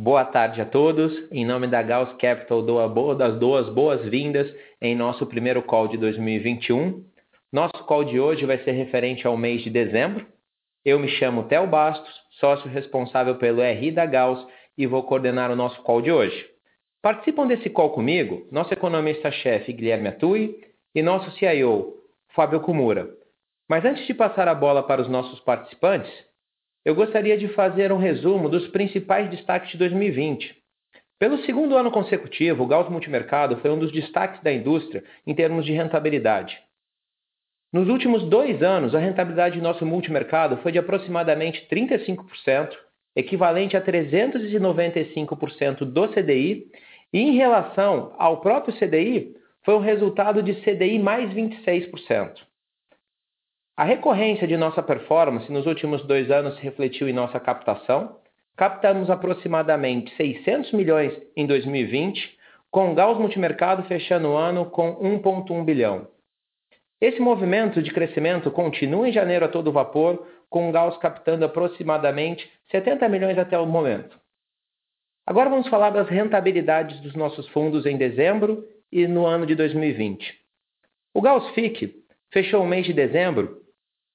Boa tarde a todos. Em nome da Gauss Capital, dou das duas boas-vindas em nosso primeiro call de 2021. Nosso call de hoje vai ser referente ao mês de dezembro. Eu me chamo Theo Bastos, sócio responsável pelo RI da Gauss e vou coordenar o nosso call de hoje. Participam desse call comigo nosso economista-chefe Guilherme Atui e nosso CIO Fábio Kumura. Mas antes de passar a bola para os nossos participantes, eu gostaria de fazer um resumo dos principais destaques de 2020. Pelo segundo ano consecutivo, o Gauss Multimercado foi um dos destaques da indústria em termos de rentabilidade. Nos últimos dois anos, a rentabilidade de nosso multimercado foi de aproximadamente 35%, equivalente a 395% do CDI, e em relação ao próprio CDI, foi um resultado de CDI mais 26%. A recorrência de nossa performance nos últimos dois anos se refletiu em nossa captação. Captamos aproximadamente 600 milhões em 2020, com o Gauss Multimercado fechando o ano com 1,1 bilhão. Esse movimento de crescimento continua em janeiro a todo vapor, com o Gauss captando aproximadamente 70 milhões até o momento. Agora vamos falar das rentabilidades dos nossos fundos em dezembro e no ano de 2020. O Gauss FIC fechou o mês de dezembro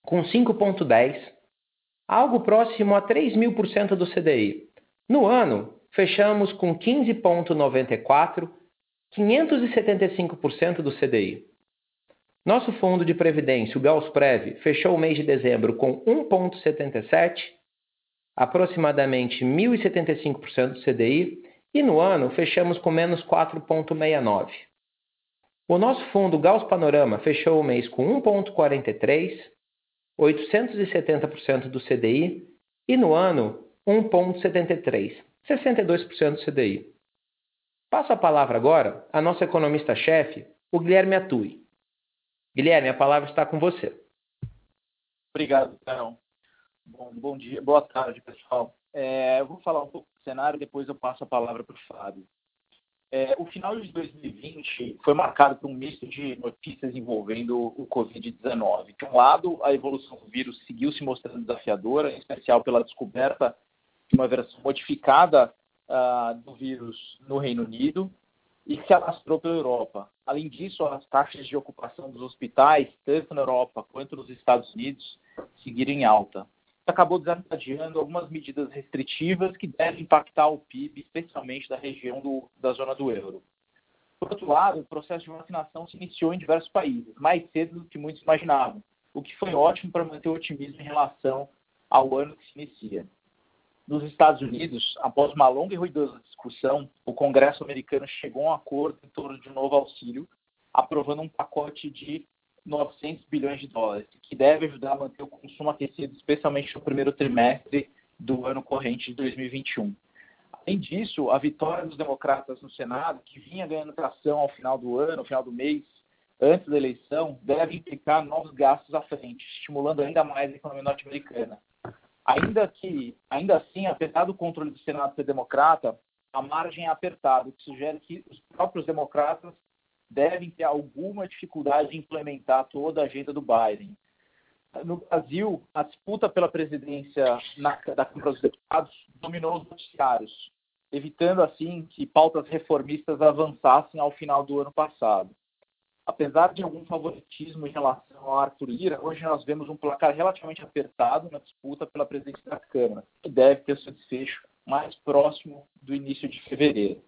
com 5,10, algo próximo a 3 mil por cento do CDI. No ano, fechamos com 15,94, 575% do CDI. Nosso fundo de previdência, o Gaussprev, fechou o mês de dezembro com 1,77, aproximadamente 1.075% do CDI, e no ano fechamos com menos 4,69. O nosso fundo Gauss Panorama fechou o mês com 1,43, 870% do CDI e no ano 1,73, 62% do CDI. Passo a palavra agora à nossa economista-chefe, o Guilherme Atui. Guilherme, a palavra está com você. Obrigado, Carol. Bom, bom dia, boa tarde, pessoal. É, eu vou falar um pouco do cenário, depois eu passo a palavra para o Fábio. É, o final de 2020 foi marcado por um misto de notícias envolvendo o Covid-19. De um lado, a evolução do vírus seguiu se mostrando desafiadora, em especial pela descoberta de uma versão modificada uh, do vírus no Reino Unido e que se alastrou pela Europa. Além disso, as taxas de ocupação dos hospitais, tanto na Europa quanto nos Estados Unidos, seguiram em alta acabou desencadeando algumas medidas restritivas que devem impactar o PIB, especialmente da região do, da zona do euro. Por outro lado, o processo de vacinação se iniciou em diversos países, mais cedo do que muitos imaginavam, o que foi ótimo para manter o otimismo em relação ao ano que se inicia. Nos Estados Unidos, após uma longa e ruidosa discussão, o Congresso americano chegou a um acordo em torno de um novo auxílio, aprovando um pacote de 900 bilhões de dólares, que deve ajudar a manter o consumo aquecido, especialmente no primeiro trimestre do ano corrente de 2021. Além disso, a vitória dos democratas no Senado, que vinha ganhando tração ao final do ano, ao final do mês, antes da eleição, deve implicar novos gastos à frente, estimulando ainda mais a economia norte-americana. Ainda que, ainda assim, apesar do controle do Senado ser democrata, a margem é apertada, o que sugere que os próprios democratas devem ter alguma dificuldade em implementar toda a agenda do Biden. No Brasil, a disputa pela presidência na, da Câmara dos Deputados dominou os noticiários, evitando assim que pautas reformistas avançassem ao final do ano passado. Apesar de algum favoritismo em relação ao Arthur Lira, hoje nós vemos um placar relativamente apertado na disputa pela presidência da Câmara, que deve ter seu desfecho mais próximo do início de fevereiro.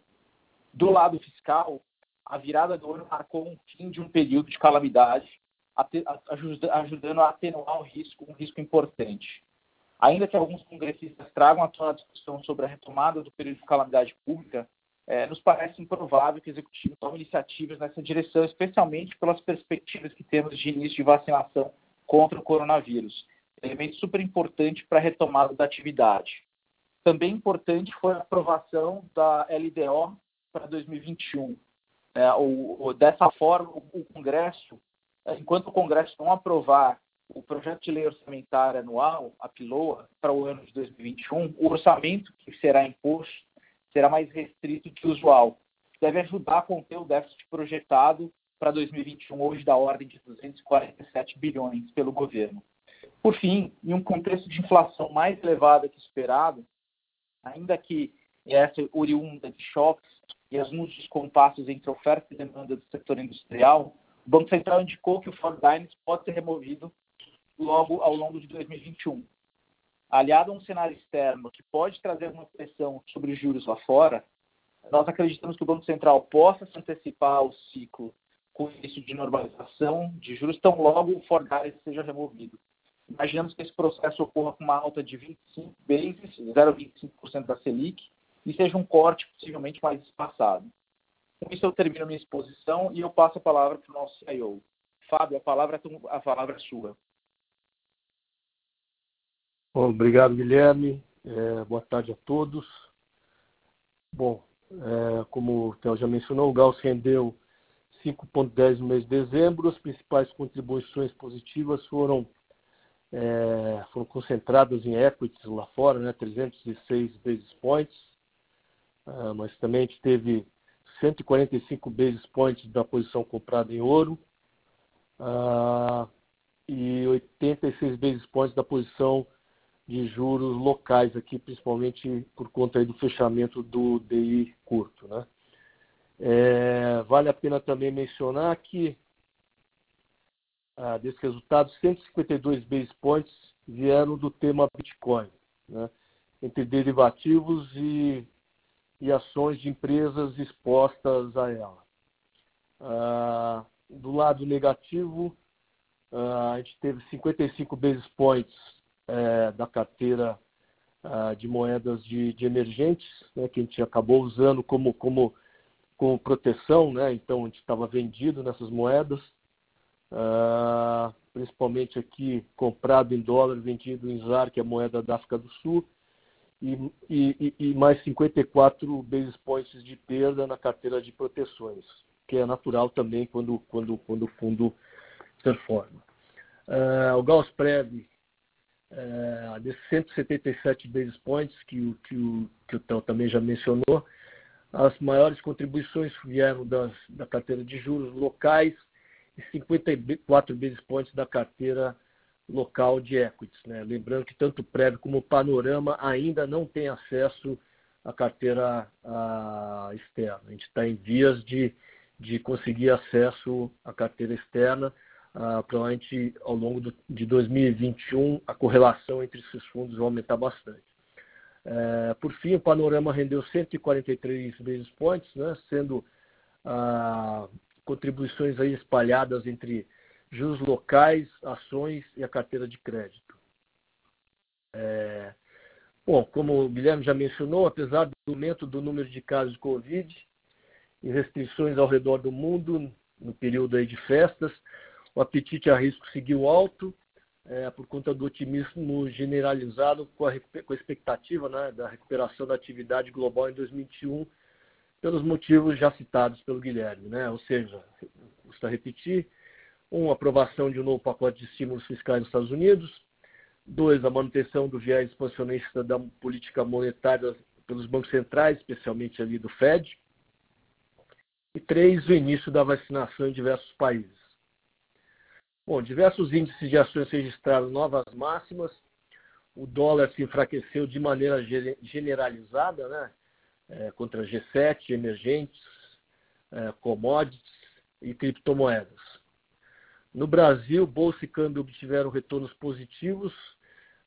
Do lado fiscal, a virada do ano marcou um fim de um período de calamidade, ajudando a atenuar o risco, um risco importante. Ainda que alguns congressistas tragam à tona a discussão sobre a retomada do período de calamidade pública, é, nos parece improvável que o executivo tome iniciativas nessa direção, especialmente pelas perspectivas que temos de início de vacinação contra o coronavírus, elemento super importante para a retomada da atividade. Também importante foi a aprovação da LDO para 2021, é, dessa forma, o, o Congresso, enquanto o Congresso não aprovar o projeto de lei orçamentária anual, a PILOA, para o ano de 2021, o orçamento que será imposto será mais restrito que o usual. Deve ajudar a conter o déficit projetado para 2021, hoje da ordem de 247 bilhões pelo governo. Por fim, em um contexto de inflação mais elevada que esperado, ainda que essa oriunda de choques e alguns descompassos entre oferta e demanda do setor industrial, o Banco Central indicou que o Fordynes pode ser removido logo ao longo de 2021. Aliado a um cenário externo que pode trazer uma pressão sobre os juros lá fora, nós acreditamos que o Banco Central possa se antecipar ao ciclo com isso de normalização de juros tão logo o Fordynes seja removido. Imaginamos que esse processo ocorra com uma alta de 25 bases, 0,25% da Selic, e seja um corte possivelmente mais espaçado. Com isso eu termino minha exposição e eu passo a palavra para o nosso CIO. Fábio, a palavra, é a palavra é sua. Bom, obrigado, Guilherme. É, boa tarde a todos. Bom, é, como o Theo já mencionou, o Gauss rendeu 5,10 no mês de dezembro. As principais contribuições positivas foram, é, foram concentradas em equities lá fora, né, 306 basis points. Uh, mas também a gente teve 145 basis points da posição comprada em ouro uh, e 86 basis points da posição de juros locais aqui, principalmente por conta do fechamento do DI curto. Né? É, vale a pena também mencionar que ah, desses resultados, 152 base points vieram do tema Bitcoin, né? entre derivativos e, e, ações de empresas expostas a ela. Ah, do lado negativo, ah, a gente teve 55 base points é, da carteira ah, de moedas de, de emergentes, né, que a gente acabou usando como, como, como proteção, né, então a gente estava vendido nessas moedas, principalmente aqui comprado em dólar, vendido em ZAR, que é a moeda da África do Sul, e, e, e, mais 54 basis points de perda na carteira de proteções, que é natural também quando, quando, quando o fundo performa. Uh, o Gauss Prev é, desses 177 basis points que, o, que, o, que o também já mencionou, as maiores contribuições vieram das, da carteira de juros locais e 54 basis points da carteira local de equities. Né? Lembrando que tanto o prévio como o panorama ainda não tem acesso à carteira a, externa. A gente está em vias de, de conseguir acesso à carteira externa ah, provavelmente ao longo do, de 2021 a correlação entre esses fundos vai aumentar bastante. É, por fim, o panorama rendeu 143 basis points, né, sendo ah, contribuições aí espalhadas entre juros locais, ações e a carteira de crédito. É, bom, como o Guilherme já mencionou, apesar do aumento do número de casos de Covid e restrições ao redor do mundo no período aí de festas, o apetite a risco seguiu alto é, por conta do otimismo generalizado com a, com a expectativa né, da recuperação da atividade global em 2021, pelos motivos já citados pelo Guilherme. Né? Ou seja, custa repetir, um, aprovação de um novo pacote de estímulos fiscais nos Estados Unidos, dois, a manutenção do viés expansionista da política monetária pelos bancos centrais, especialmente ali do Fed, e três, o início da vacinação em diversos países. Bom, diversos índices de ações registraram novas máximas. O dólar se enfraqueceu de maneira generalizada, né? É, contra G7, emergentes, é, commodities e criptomoedas. No Brasil, bolsa e câmbio obtiveram retornos positivos,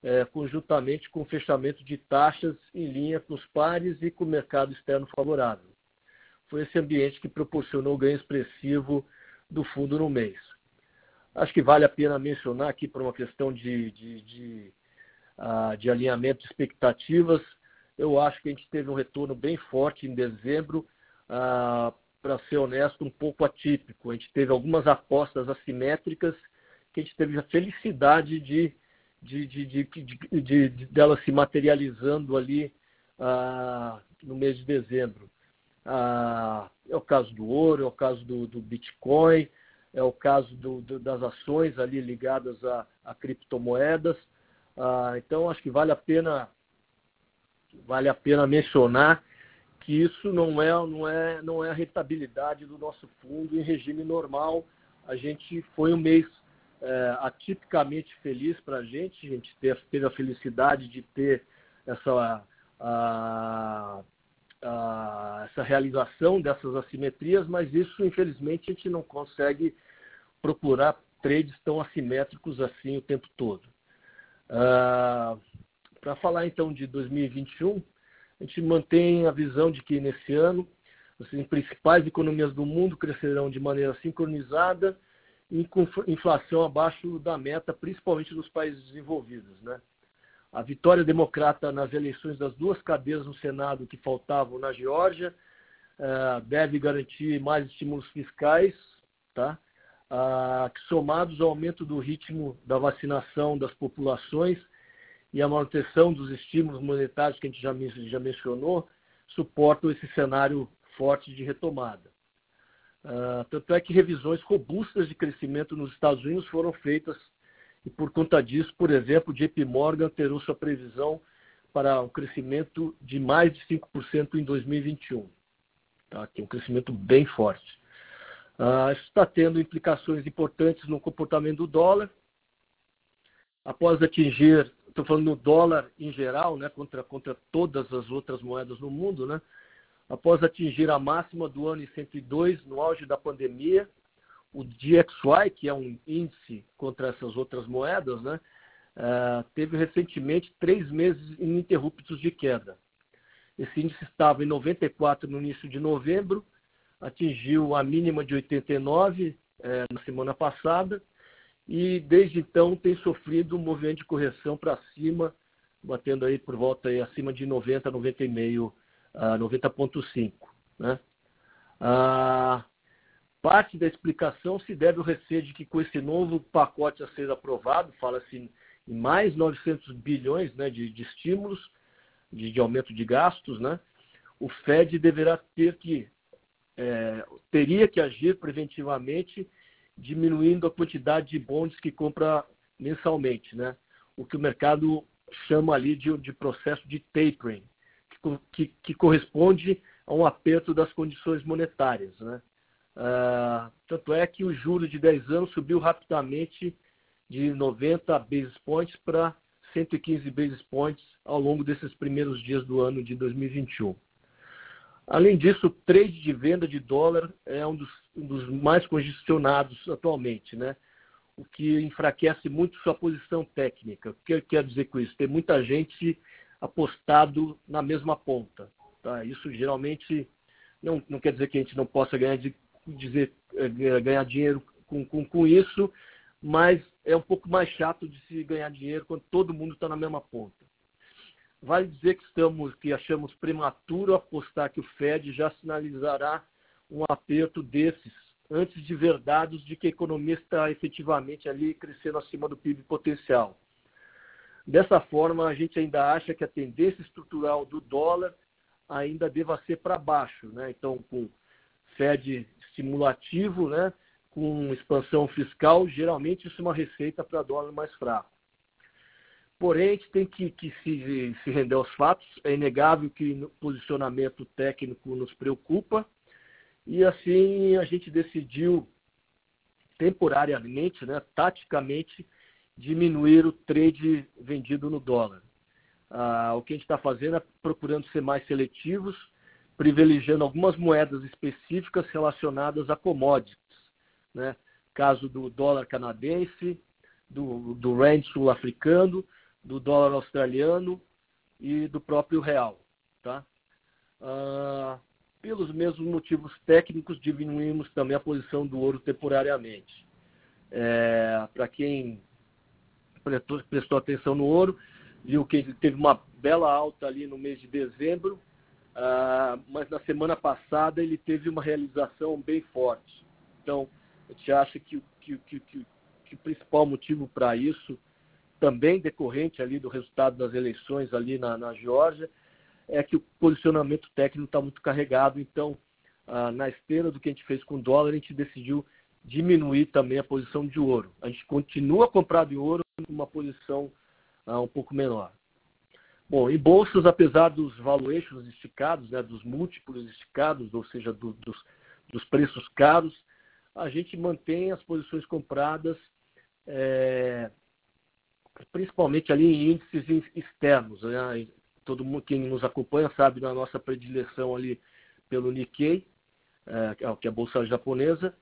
é, conjuntamente com o fechamento de taxas em linha com os pares e com o mercado externo favorável. Foi esse ambiente que proporcionou ganho expressivo do fundo no mês. Acho que vale a pena mencionar aqui por uma questão de, de, de, uh, de alinhamento de expectativas. Eu acho que a gente teve um retorno bem forte em dezembro, uh, para ser honesto, um pouco atípico. A gente teve algumas apostas assimétricas que a gente teve a felicidade de, de, de, de, de, de dela se materializando ali uh, no mês de dezembro. Uh, é o caso do ouro, é o caso do, do Bitcoin, é o caso do, do, das ações ali ligadas a, a criptomoedas. Ah, então acho que vale a pena vale a pena mencionar que isso não é não é não é a rentabilidade do nosso fundo em regime normal. A gente foi um mês é, atipicamente feliz para a gente. A gente teve, a felicidade de ter essa a, essa realização dessas assimetrias, mas isso, infelizmente, a gente não consegue procurar trades tão assimétricos assim o tempo todo. Uh, Para falar então de 2021, a gente mantém a visão de que nesse ano as principais economias do mundo crescerão de maneira sincronizada e com inflação abaixo da meta, principalmente nos países desenvolvidos. Né? A vitória democrata nas eleições das duas cadeiras no Senado que faltavam na Geórgia uh, deve garantir mais estímulos fiscais, tá? Uh, que somados ao aumento do ritmo da vacinação das populações e a manutenção dos estímulos monetários que a gente já, já mencionou, suportam esse cenário forte de retomada. Uh, tanto é que revisões robustas de crescimento nos Estados Unidos foram feitas e por conta disso, por exemplo, JP Morgan alterou sua previsão para um crescimento de mais de 5% em 2021, tá? que é um crescimento bem forte. Uh, isso está tendo implicações importantes no comportamento do dólar. Após atingir, estou falando no dólar em geral, né, contra, contra todas as outras moedas no mundo, né, após atingir a máxima do ano em 102, no auge da pandemia, o DXY, que é um índice contra essas outras moedas, né, uh, teve recentemente três meses ininterruptos de queda. Esse índice estava em 94 no início de novembro, atingiu a mínima de 89 é, na semana passada e desde então tem sofrido um movimento de correção para cima, batendo aí por volta aí acima de 90, 90,5, uh, 90,5. Né? Uh, parte da explicação se deve ao receio de que com esse novo pacote a ser aprovado, fala-se em mais 900 bilhões né, de, de estímulos, de, de aumento de gastos, né? o Fed deverá ter que é, teria que agir preventivamente, diminuindo a quantidade de bonds que compra mensalmente, né? O que o mercado chama ali de, de processo de tapering, que, que, que, corresponde a um aperto das condições monetárias, né? Ah, tanto é que o juro de 10 anos subiu rapidamente de 90 basis points para 115 basis points ao longo desses primeiros dias do ano de 2021. Além disso, o trade de venda de dólar é um dos, um dos mais congestionados atualmente, né? o que enfraquece muito sua posição técnica. O que eu quero dizer com isso? Tem muita gente apostado na mesma ponta. Tá? Isso geralmente não, não quer dizer que a gente não possa ganhar, de, dizer, eh, ganhar dinheiro com, com, com isso, mas é um pouco mais chato de se ganhar dinheiro quando todo mundo está na mesma ponta. Vale dizer que estamos, que achamos prematuro apostar que o Fed já sinalizará um aperto desses antes de ver dados de que a economia está efetivamente ali crescendo acima do PIB potencial. Dessa forma, a gente ainda acha que a tendência estrutural do dólar ainda deva ser para baixo, né? Então, com Fed estimulativo, né? com expansão fiscal, geralmente isso é uma receita para dólar mais fraco. Porém, a gente tem que, que se, se, render aos fatos. É inegável que o posicionamento técnico nos preocupa. E assim a gente decidiu temporariamente, né, taticamente, diminuir o trade vendido no dólar. Ah, o que a gente está fazendo é procurando ser mais seletivos, privilegiando algumas moedas específicas relacionadas a commodities. Né? Caso do dólar canadense, do, do rand sul-africano, do dólar australiano e do próprio real. Tá? Ah, pelos mesmos motivos técnicos, diminuímos também a posição do ouro temporariamente. É, Para quem prestou, atenção no ouro, viu que ele teve uma bela alta ali no mês de dezembro, ah, mas na semana passada ele teve uma realização bem forte. Então, a gente acha que, que, que, que o principal motivo para isso também decorrente ali do resultado das eleições ali na, na Geórgia, é que o posicionamento técnico está muito carregado. Então, ah, na esteira do que a gente fez com o dólar, a gente decidiu diminuir também a posição de ouro. A gente continua comprado em ouro uma posição ah, um pouco menor. Bom, em bolsas, apesar dos valuations esticados, né, dos múltiplos esticados, ou seja, do, dos, dos preços caros, a gente mantém as posições compradas é, principalmente ali em índices externos. Né? Todo mundo que nos acompanha sabe da nossa predileção ali pelo Nikkei, é, que é a bolsa japonesa,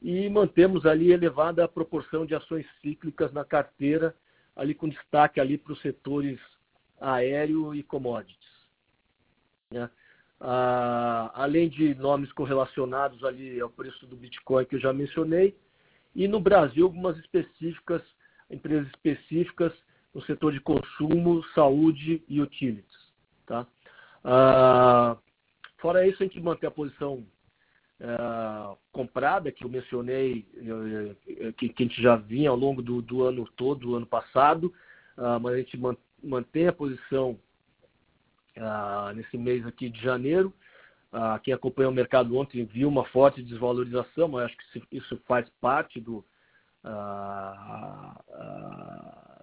e mantemos ali elevada proporção de ações cíclicas na carteira, ali com destaque ali para os setores aéreo e commodities. Né? Ah, além de nomes correlacionados ali ao preço do Bitcoin que eu já mencionei, e no Brasil algumas específicas, empresas específicas no setor de consumo, saúde e utilities. Tá? Ah, fora isso, a gente mantém a posição ah, comprada, que eu mencionei, que, que, a gente já vinha ao longo do, do ano todo, do ano passado, ah, mas a gente mantém a posição nesse mês aqui de janeiro. Quem acompanhou o mercado ontem viu uma forte desvalorização, mas acho que isso faz parte do,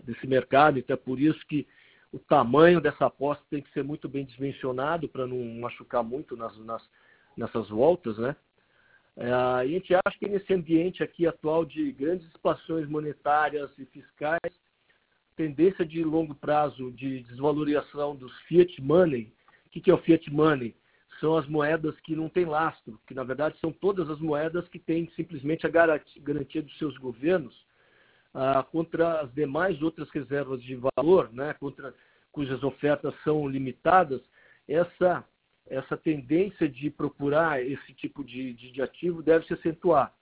desse mercado, então é por isso que o tamanho dessa aposta tem que ser muito bem dimensionado para não machucar muito nas, nas, nessas voltas, né? É, a gente acha que nesse ambiente aqui atual de grandes expansões monetárias e fiscais, tendência de longo prazo de desvalorização dos fiat money. O que é o fiat money? São as moedas que não têm lastro, que na verdade são todas as moedas que têm simplesmente a garantia dos seus governos ah, contra as demais outras reservas de valor, né, contra, cujas ofertas são limitadas. Essa, essa tendência de procurar esse tipo de, de, de ativo deve se acentuar.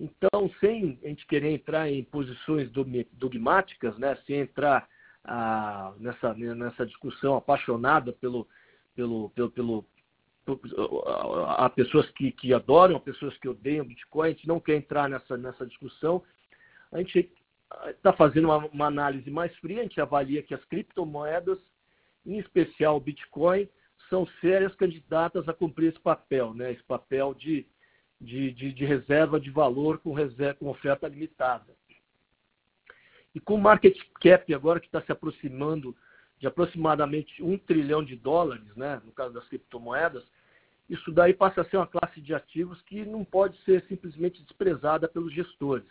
Então, sem a gente querer entrar em posições dogmáticas, né, sem entrar ah, nessa, nessa discussão apaixonada pelo, pelo, pelo, pelo há pessoas que, que adoram, há pessoas que odeiam Bitcoin, a gente não quer entrar nessa, nessa discussão. A gente está fazendo uma, uma, análise mais fria, a gente avalia que as criptomoedas, em especial o Bitcoin, são sérias candidatas a cumprir esse papel, né? esse papel de de, de, de reserva de valor com, reserva, com oferta limitada. E com o market cap agora que está se aproximando de aproximadamente um trilhão de dólares, né, no caso das criptomoedas, isso daí passa a ser uma classe de ativos que não pode ser simplesmente desprezada pelos gestores.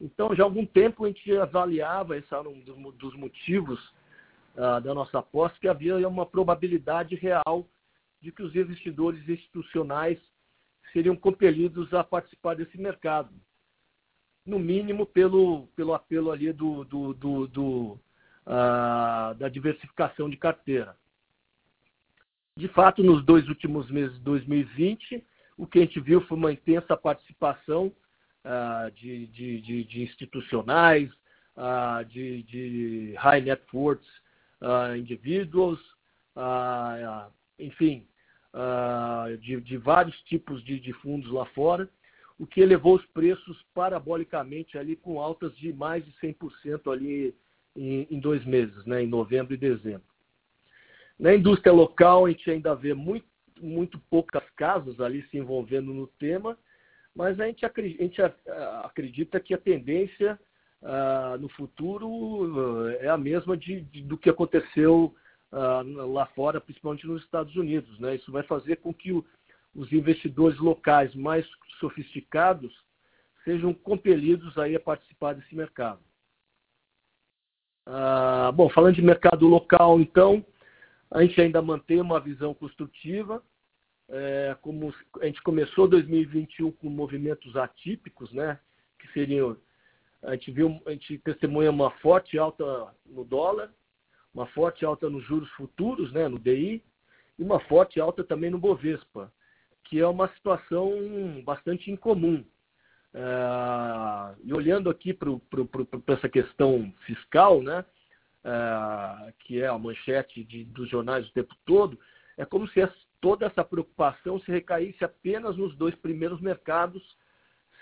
Então, já há algum tempo a gente avaliava, esse era um dos motivos uh, da nossa aposta, que havia uma probabilidade real de que os investidores institucionais seriam compelidos a participar desse mercado. No mínimo pelo, pelo apelo ali do, do, do, do uh, da diversificação de carteira. De fato, nos dois últimos meses de 2020, o que a gente viu foi uma intensa participação uh, de, de, de, de, institucionais, uh, de, high net worth individuals, enfim, de, vários tipos de, de, fundos lá fora, o que elevou os preços parabolicamente ali com altas de mais de 100% ali em, em, dois meses, né, em novembro e dezembro. Na indústria local, a gente ainda vê muito, muito poucas casas ali se envolvendo no tema, mas a gente acredita, que a tendência uh, no futuro uh, é a mesma de, de, do que aconteceu uh, lá fora, principalmente nos Estados Unidos. Né? Isso vai fazer com que o, os investidores locais mais sofisticados sejam compelidos aí a participar desse mercado. Uh, bom, falando de mercado local, então, a gente ainda mantém uma visão construtiva. É, como a gente começou 2021 com movimentos atípicos, né? Que seriam a gente viu, a gente testemunha uma forte alta no dólar, uma forte alta nos juros futuros, né, no DI, e uma forte alta também no Bovespa, que é uma situação bastante incomum. É, e olhando aqui para essa questão fiscal, né, é, que é a manchete de, dos jornais o tempo todo, é como se toda essa preocupação se recaísse apenas nos dois primeiros mercados,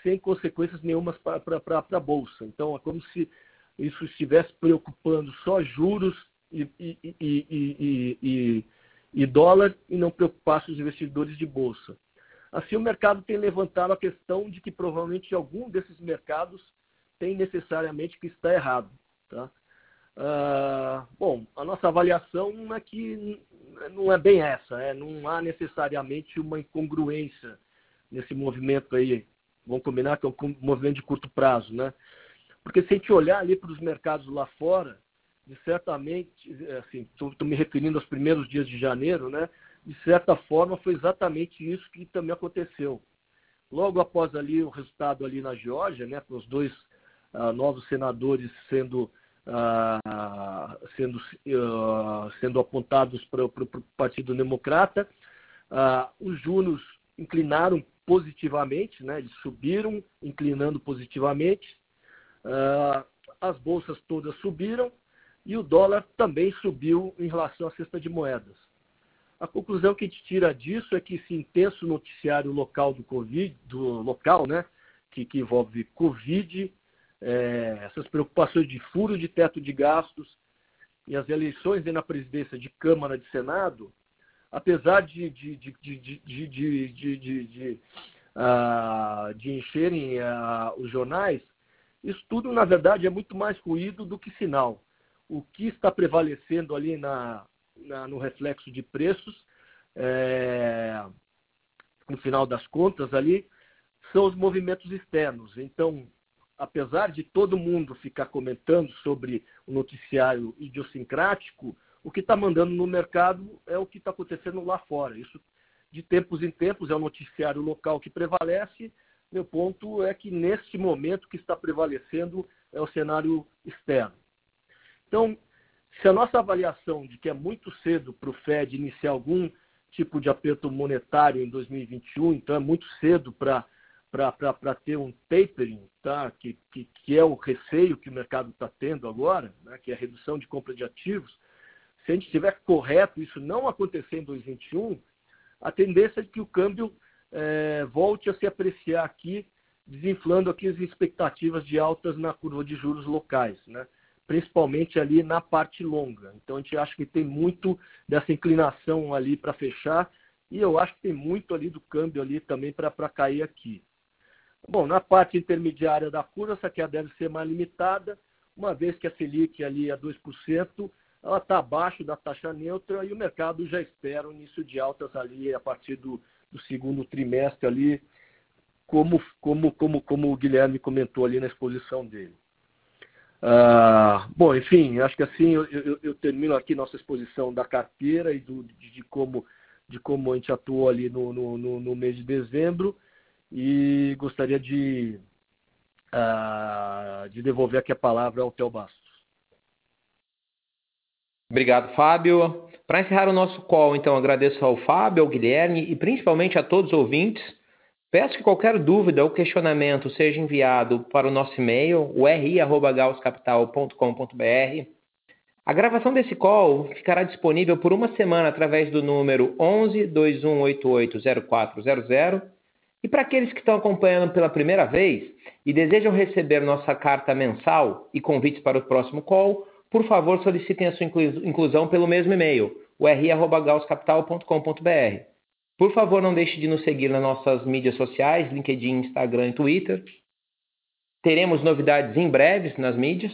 sem consequências nenhumas para a Bolsa. Então, é como se isso estivesse preocupando só juros e, e, e, e, dólar e não preocupasse os investidores de bolsa. Assim, o mercado tem levantado a questão de que provavelmente algum desses mercados tem necessariamente que estar errado. Tá? Ah, bom, a nossa avaliação é que não é bem essa, é, não há necessariamente uma incongruência nesse movimento aí. Vamos combinar que é um movimento de curto prazo, né? Porque se a gente olhar ali para os mercados lá fora, certamente, assim, estou me referindo aos primeiros dias de janeiro, né? de certa forma, foi exatamente isso que também aconteceu. Logo após ali o resultado ali na Geórgia, né, com os dois uh, novos senadores sendo, uh, sendo, uh, sendo apontados para o Partido Democrata, os juros inclinaram positivamente, né, eles subiram, inclinando positivamente, as bolsas todas subiram e o dólar também subiu em relação à cesta de moedas. A conclusão que a gente tira disso é que esse intenso noticiário local do Covid, do local, né, que, que envolve Covid, é, essas preocupações de furo de teto de gastos e as eleições na presidência de Câmara e de Senado, apesar de, de, de, de, uh, encherem uh, os jornais, isso tudo, na verdade, é muito mais ruído do que sinal. O que está prevalecendo ali na, na, no reflexo de preços, é, no final das contas ali, são os movimentos externos. Então, apesar de todo mundo ficar comentando sobre o noticiário idiosincrático, o que está mandando no mercado é o que está acontecendo lá fora. Isso, de tempos em tempos, é o noticiário local que prevalece. Meu ponto é que, neste momento, o que está prevalecendo é o cenário externo. Então, se a nossa avaliação de que é muito cedo para o Fed iniciar algum tipo de aperto monetário em 2021, então é muito cedo para ter um tapering, tá? que, que, que, é o receio que o mercado está tendo agora, né? que é a redução de compra de ativos, se a gente estiver correto, isso não acontecer em 2021, a tendência é que o câmbio é, volte a se apreciar aqui, desinflando aqui as expectativas de altas na curva de juros locais. Né? principalmente ali na parte longa. Então a gente acha que tem muito dessa inclinação ali para fechar e eu acho que tem muito ali do câmbio ali também para cair aqui. Bom, na parte intermediária da curva, essa aqui deve ser mais limitada, uma vez que a Selic ali é 2%, ela está abaixo da taxa neutra e o mercado já espera o início de altas ali a partir do, do segundo trimestre ali, como, como, como, como o Guilherme comentou ali na exposição dele. Ah, bom, enfim, acho que assim eu, eu, eu, termino aqui nossa exposição da carteira e do, de, de, como, de como a gente atuou ali no, no, no mês de dezembro e gostaria de, uh, de devolver aqui a palavra ao Theo Bastos. Obrigado, Fábio. Para encerrar o nosso call, então, agradeço ao Fábio, ao Guilherme e principalmente a todos os ouvintes Peço que qualquer dúvida ou questionamento seja enviado para o nosso e-mail, o ri.gauscapital.com.br. A gravação desse call ficará disponível por uma semana através do número 11 2188 0400. E para aqueles que estão acompanhando pela primeira vez e desejam receber nossa carta mensal e convites para o próximo call, por favor solicitem a sua inclusão pelo mesmo e-mail, o ri.gauscapital.com.br. Por favor, não deixe de nos seguir nas nossas mídias sociais, LinkedIn, Instagram e Twitter. Teremos novidades em breves nas mídias.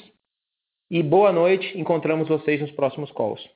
E boa noite, encontramos vocês nos próximos calls.